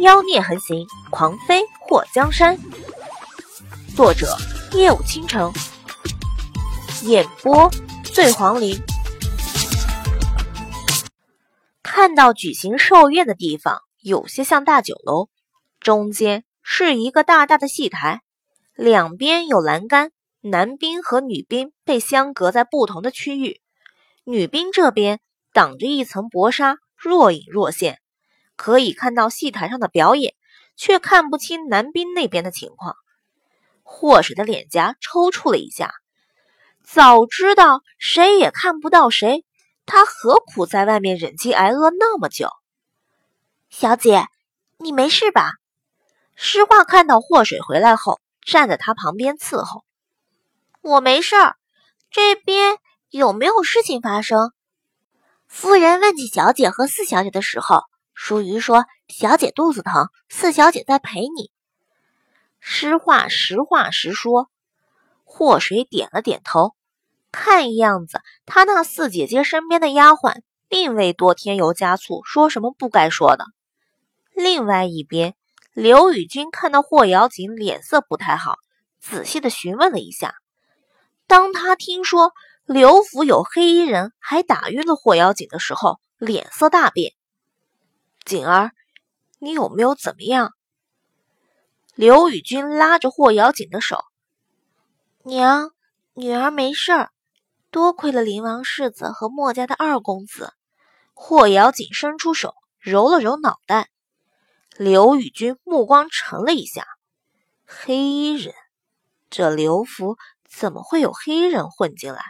妖孽横行，狂飞祸江山。作者：夜舞倾城，演播：醉黄林。看到举行寿宴的地方，有些像大酒楼，中间是一个大大的戏台，两边有栏杆，男宾和女宾被相隔在不同的区域。女宾这边挡着一层薄纱，若隐若现。可以看到戏台上的表演，却看不清男宾那边的情况。祸水的脸颊抽搐了一下，早知道谁也看不到谁，他何苦在外面忍饥挨饿那么久？小姐，你没事吧？诗画看到祸水回来后，站在他旁边伺候。我没事儿，这边有没有事情发生？夫人问起小姐和四小姐的时候。淑瑜说：“小姐肚子疼，四小姐在陪你。”诗画实话实说。祸水点了点头，看样子他那四姐姐身边的丫鬟并未多添油加醋，说什么不该说的。另外一边，刘宇君看到霍瑶锦脸色不太好，仔细的询问了一下。当他听说刘府有黑衣人还打晕了霍瑶锦的时候，脸色大变。锦儿，你有没有怎么样？刘宇君拉着霍瑶锦的手，娘，女儿没事儿，多亏了林王世子和墨家的二公子。霍瑶锦伸出手揉了揉脑袋，刘宇君目光沉了一下。黑衣人，这刘府怎么会有黑衣人混进来？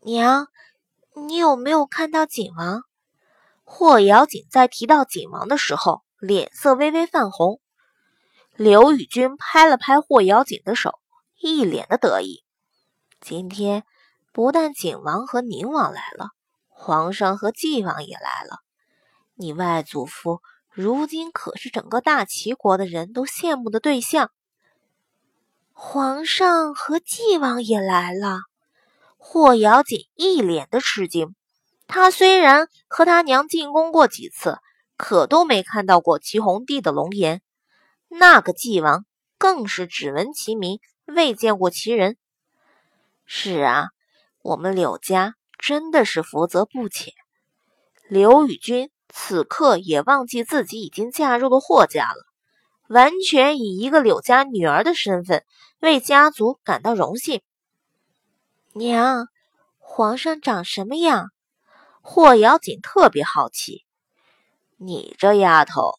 娘，你有没有看到景王？霍瑶锦在提到景王的时候，脸色微微泛红。刘宇君拍了拍霍瑶锦的手，一脸的得意。今天不但景王和宁王来了，皇上和纪王也来了。你外祖父如今可是整个大齐国的人都羡慕的对象。皇上和纪王也来了，霍瑶锦一脸的吃惊。他虽然和他娘进宫过几次，可都没看到过齐红帝的龙颜。那个纪王更是只闻其名，未见过其人。是啊，我们柳家真的是福泽不浅。刘宇君此刻也忘记自己已经嫁入了霍家了，完全以一个柳家女儿的身份为家族感到荣幸。娘，皇上长什么样？霍瑶锦特别好奇，你这丫头，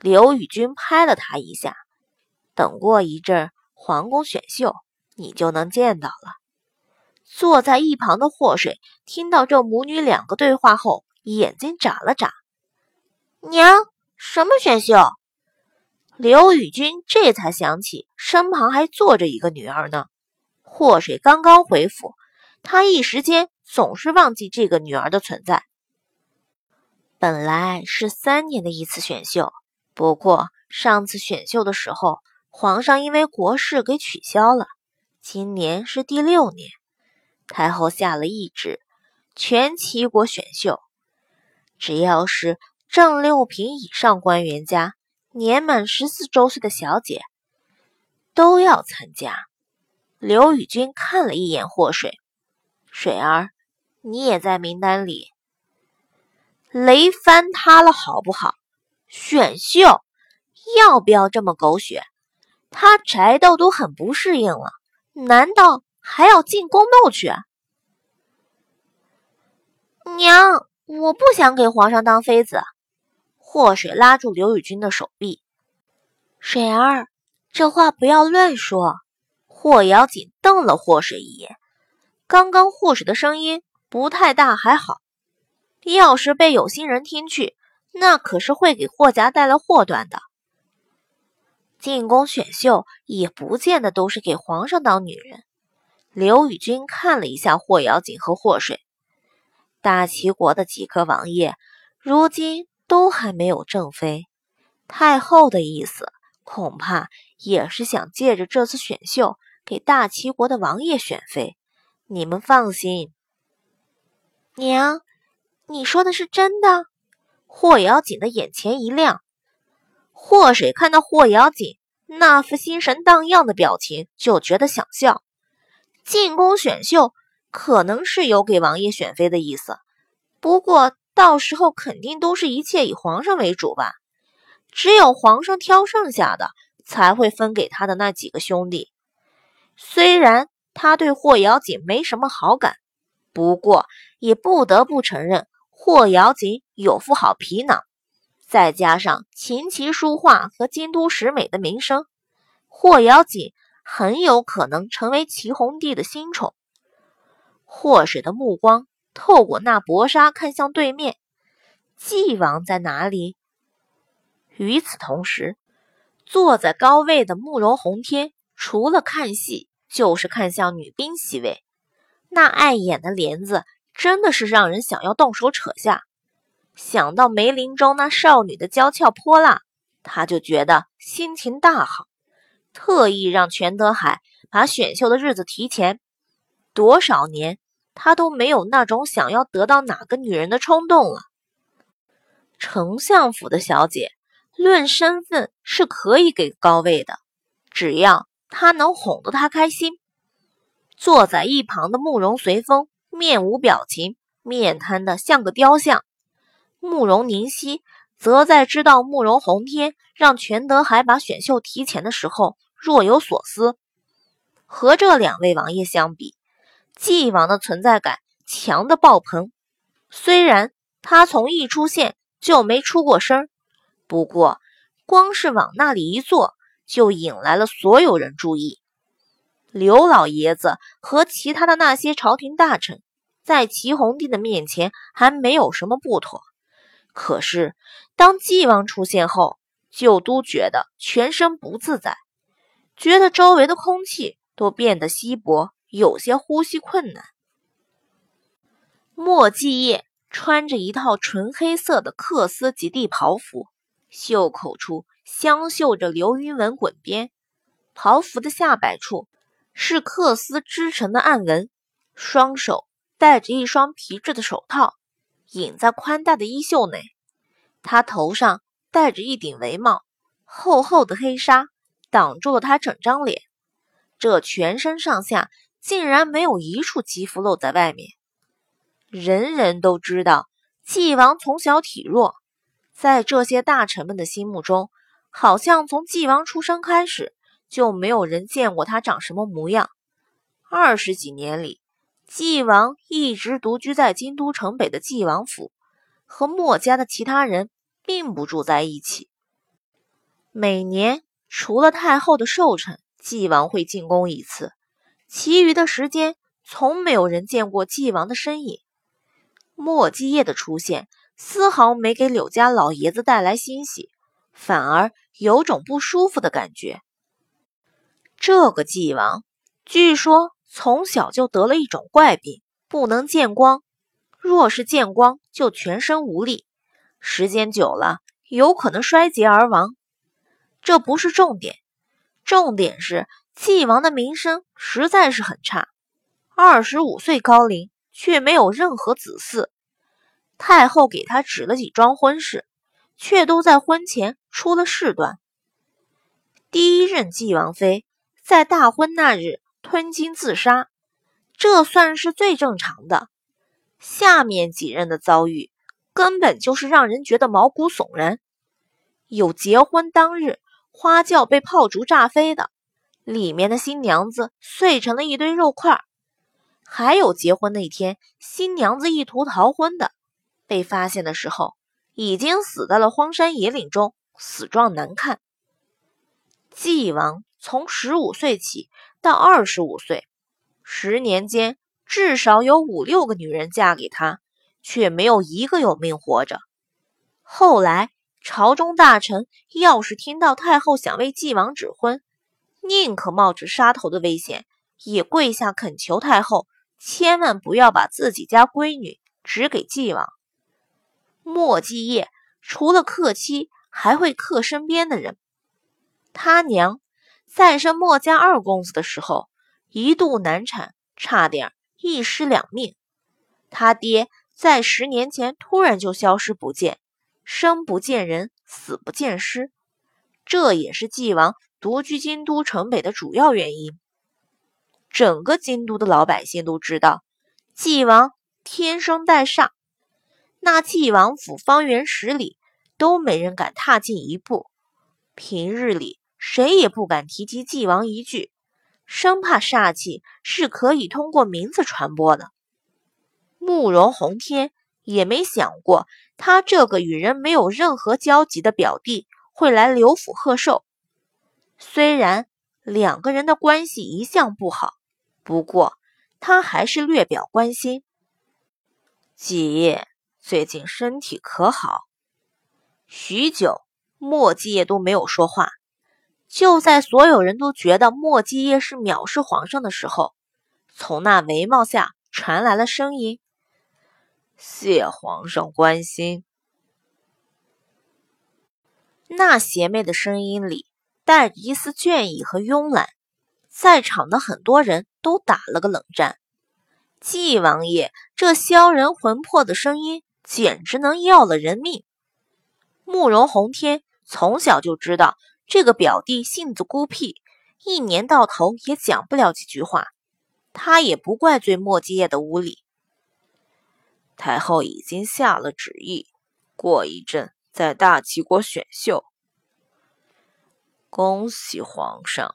刘宇君拍了她一下。等过一阵皇宫选秀，你就能见到了。坐在一旁的霍水听到这母女两个对话后，眼睛眨了眨。娘，什么选秀？刘宇君这才想起身旁还坐着一个女儿呢。霍水刚刚回府，他一时间。总是忘记这个女儿的存在。本来是三年的一次选秀，不过上次选秀的时候，皇上因为国事给取消了。今年是第六年，太后下了懿旨，全齐国选秀，只要是正六品以上官员家年满十四周岁的小姐，都要参加。刘宇君看了一眼祸水，水儿。你也在名单里，雷翻塌了好不好？选秀要不要这么狗血？他宅斗都很不适应了，难道还要进宫斗去？娘，我不想给皇上当妃子。祸水拉住刘宇君的手臂，水儿，这话不要乱说。霍瑶锦瞪了霍水一眼，刚刚霍水的声音。不太大还好，要是被有心人听去，那可是会给霍家带来祸端的。进宫选秀也不见得都是给皇上当女人。刘宇君看了一下霍瑶锦和霍水，大齐国的几个王爷如今都还没有正妃，太后的意思恐怕也是想借着这次选秀给大齐国的王爷选妃。你们放心。娘，你说的是真的？霍瑶锦的眼前一亮，祸水看到霍瑶锦那副心神荡漾的表情，就觉得想笑。进宫选秀可能是有给王爷选妃的意思，不过到时候肯定都是一切以皇上为主吧。只有皇上挑剩下的，才会分给他的那几个兄弟。虽然他对霍瑶锦没什么好感，不过也不得不承认，霍瑶锦有副好皮囊，再加上琴棋书画和京都十美的名声，霍瑶锦很有可能成为齐弘帝的新宠。霍水的目光透过那薄纱看向对面，纪王在哪里？与此同时，坐在高位的慕容宏天，除了看戏，就是看向女兵席位。那碍眼的帘子，真的是让人想要动手扯下。想到梅林中那少女的娇俏泼辣，他就觉得心情大好，特意让全德海把选秀的日子提前。多少年，他都没有那种想要得到哪个女人的冲动了。丞相府的小姐。论身份是可以给高位的，只要他能哄得他开心。坐在一旁的慕容随风面无表情，面瘫的像个雕像。慕容宁熙则在知道慕容宏天让全德海把选秀提前的时候若有所思。和这两位王爷相比，纪王的存在感强的爆棚。虽然他从一出现就没出过声。不过，光是往那里一坐，就引来了所有人注意。刘老爷子和其他的那些朝廷大臣，在齐弘帝的面前还没有什么不妥，可是当纪王出现后，就都觉得全身不自在，觉得周围的空气都变得稀薄，有些呼吸困难。莫继业穿着一套纯黑色的缂丝及地袍服。袖口处镶绣着流云纹滚边，袍服的下摆处是缂丝织成的暗纹，双手戴着一双皮质的手套，隐在宽大的衣袖内。他头上戴着一顶围帽，厚厚的黑纱挡住了他整张脸，这全身上下竟然没有一处肌肤露在外面。人人都知道，纪王从小体弱。在这些大臣们的心目中，好像从纪王出生开始就没有人见过他长什么模样。二十几年里，纪王一直独居在京都城北的纪王府，和墨家的其他人并不住在一起。每年除了太后的寿辰，纪王会进宫一次，其余的时间从没有人见过纪王的身影。墨继业的出现。丝毫没给柳家老爷子带来欣喜，反而有种不舒服的感觉。这个纪王据说从小就得了一种怪病，不能见光，若是见光就全身无力，时间久了有可能衰竭而亡。这不是重点，重点是纪王的名声实在是很差，二十五岁高龄却没有任何子嗣。太后给他指了几桩婚事，却都在婚前出了事端。第一任继王妃在大婚那日吞金自杀，这算是最正常的。下面几任的遭遇根本就是让人觉得毛骨悚然。有结婚当日花轿被炮竹炸飞的，里面的新娘子碎成了一堆肉块；还有结婚那天新娘子意图逃婚的。被发现的时候，已经死在了荒山野岭中，死状难看。纪王从十五岁起到二十五岁，十年间至少有五六个女人嫁给他，却没有一个有命活着。后来朝中大臣要是听到太后想为纪王指婚，宁可冒着杀头的危险，也跪下恳求太后千万不要把自己家闺女指给纪王。莫继业除了克妻，还会克身边的人。他娘再生墨家二公子的时候，一度难产，差点一尸两命。他爹在十年前突然就消失不见，生不见人，死不见尸。这也是纪王独居京都城北的主要原因。整个京都的老百姓都知道，纪王天生带煞，那纪王府方圆十里都没人敢踏进一步。平日里，谁也不敢提及纪王一句，生怕煞气是可以通过名字传播的。慕容宏天也没想过，他这个与人没有任何交集的表弟会来刘府贺寿。虽然两个人的关系一向不好。不过，他还是略表关心。季夜最近身体可好？许久，莫季夜都没有说话。就在所有人都觉得莫季夜是藐视皇上的时候，从那帷帽下传来了声音：“谢皇上关心。”那邪魅的声音里带着一丝倦意和慵懒。在场的很多人都打了个冷战。季王爷这销人魂魄的声音，简直能要了人命。慕容宏天从小就知道这个表弟性子孤僻，一年到头也讲不了几句话。他也不怪罪莫基业的无礼。太后已经下了旨意，过一阵在大齐国选秀。恭喜皇上。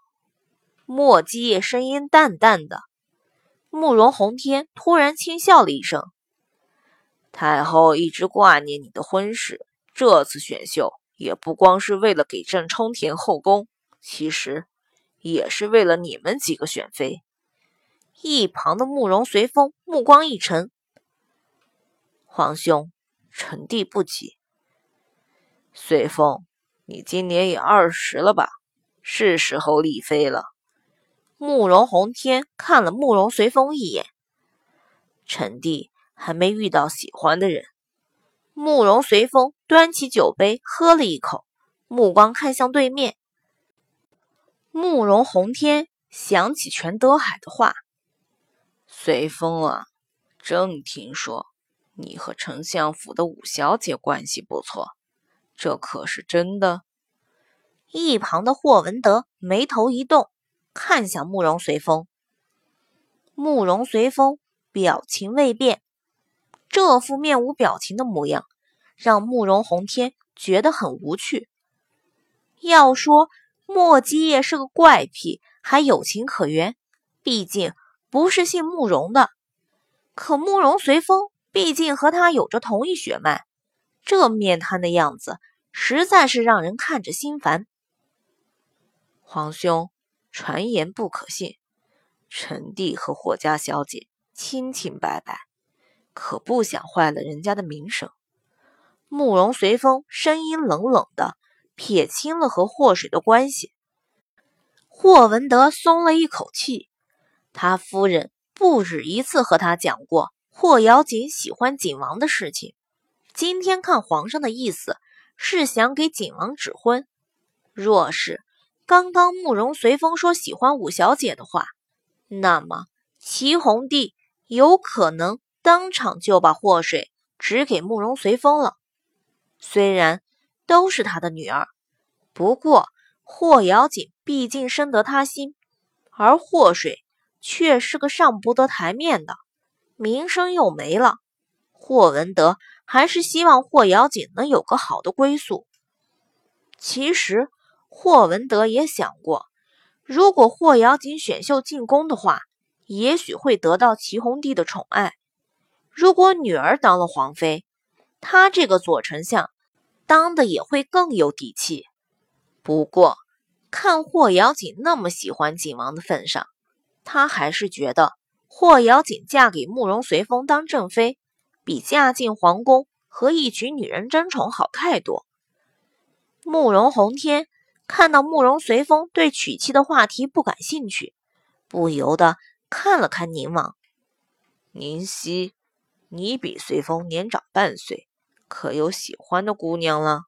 莫基业声音淡淡的，慕容宏天突然轻笑了一声：“太后一直挂念你的婚事，这次选秀也不光是为了给朕充填后宫，其实也是为了你们几个选妃。”一旁的慕容随风目光一沉：“皇兄，臣弟不急。随风，你今年也二十了吧？是时候立妃了。”慕容宏天看了慕容随风一眼，臣弟还没遇到喜欢的人。慕容随风端起酒杯喝了一口，目光看向对面。慕容宏天想起全德海的话：“随风啊，正听说你和丞相府的五小姐关系不错，这可是真的？”一旁的霍文德眉头一动。看向慕容随风，慕容随风表情未变，这副面无表情的模样让慕容宏天觉得很无趣。要说莫基业是个怪癖，还有情可原，毕竟不是姓慕容的。可慕容随风毕竟和他有着同一血脉，这面瘫的样子实在是让人看着心烦。皇兄。传言不可信，臣弟和霍家小姐清清白白，可不想坏了人家的名声。慕容随风声音冷冷的撇清了和霍水的关系。霍文德松了一口气，他夫人不止一次和他讲过霍瑶锦喜欢景王的事情。今天看皇上的意思是想给景王指婚，若是。刚刚慕容随风说喜欢五小姐的话，那么齐红帝有可能当场就把祸水指给慕容随风了。虽然都是他的女儿，不过霍瑶锦毕竟深得他心，而祸水却是个上不得台面的，名声又没了。霍文德还是希望霍瑶锦能有个好的归宿。其实。霍文德也想过，如果霍瑶锦选秀进宫的话，也许会得到齐弘帝的宠爱。如果女儿当了皇妃，他这个左丞相当的也会更有底气。不过，看霍瑶锦那么喜欢景王的份上，他还是觉得霍瑶锦嫁给慕容随风当正妃，比嫁进皇宫和一群女人争宠好太多。慕容宏天。看到慕容随风对娶妻的话题不感兴趣，不由得看了看宁王。宁熙，你比随风年长半岁，可有喜欢的姑娘了？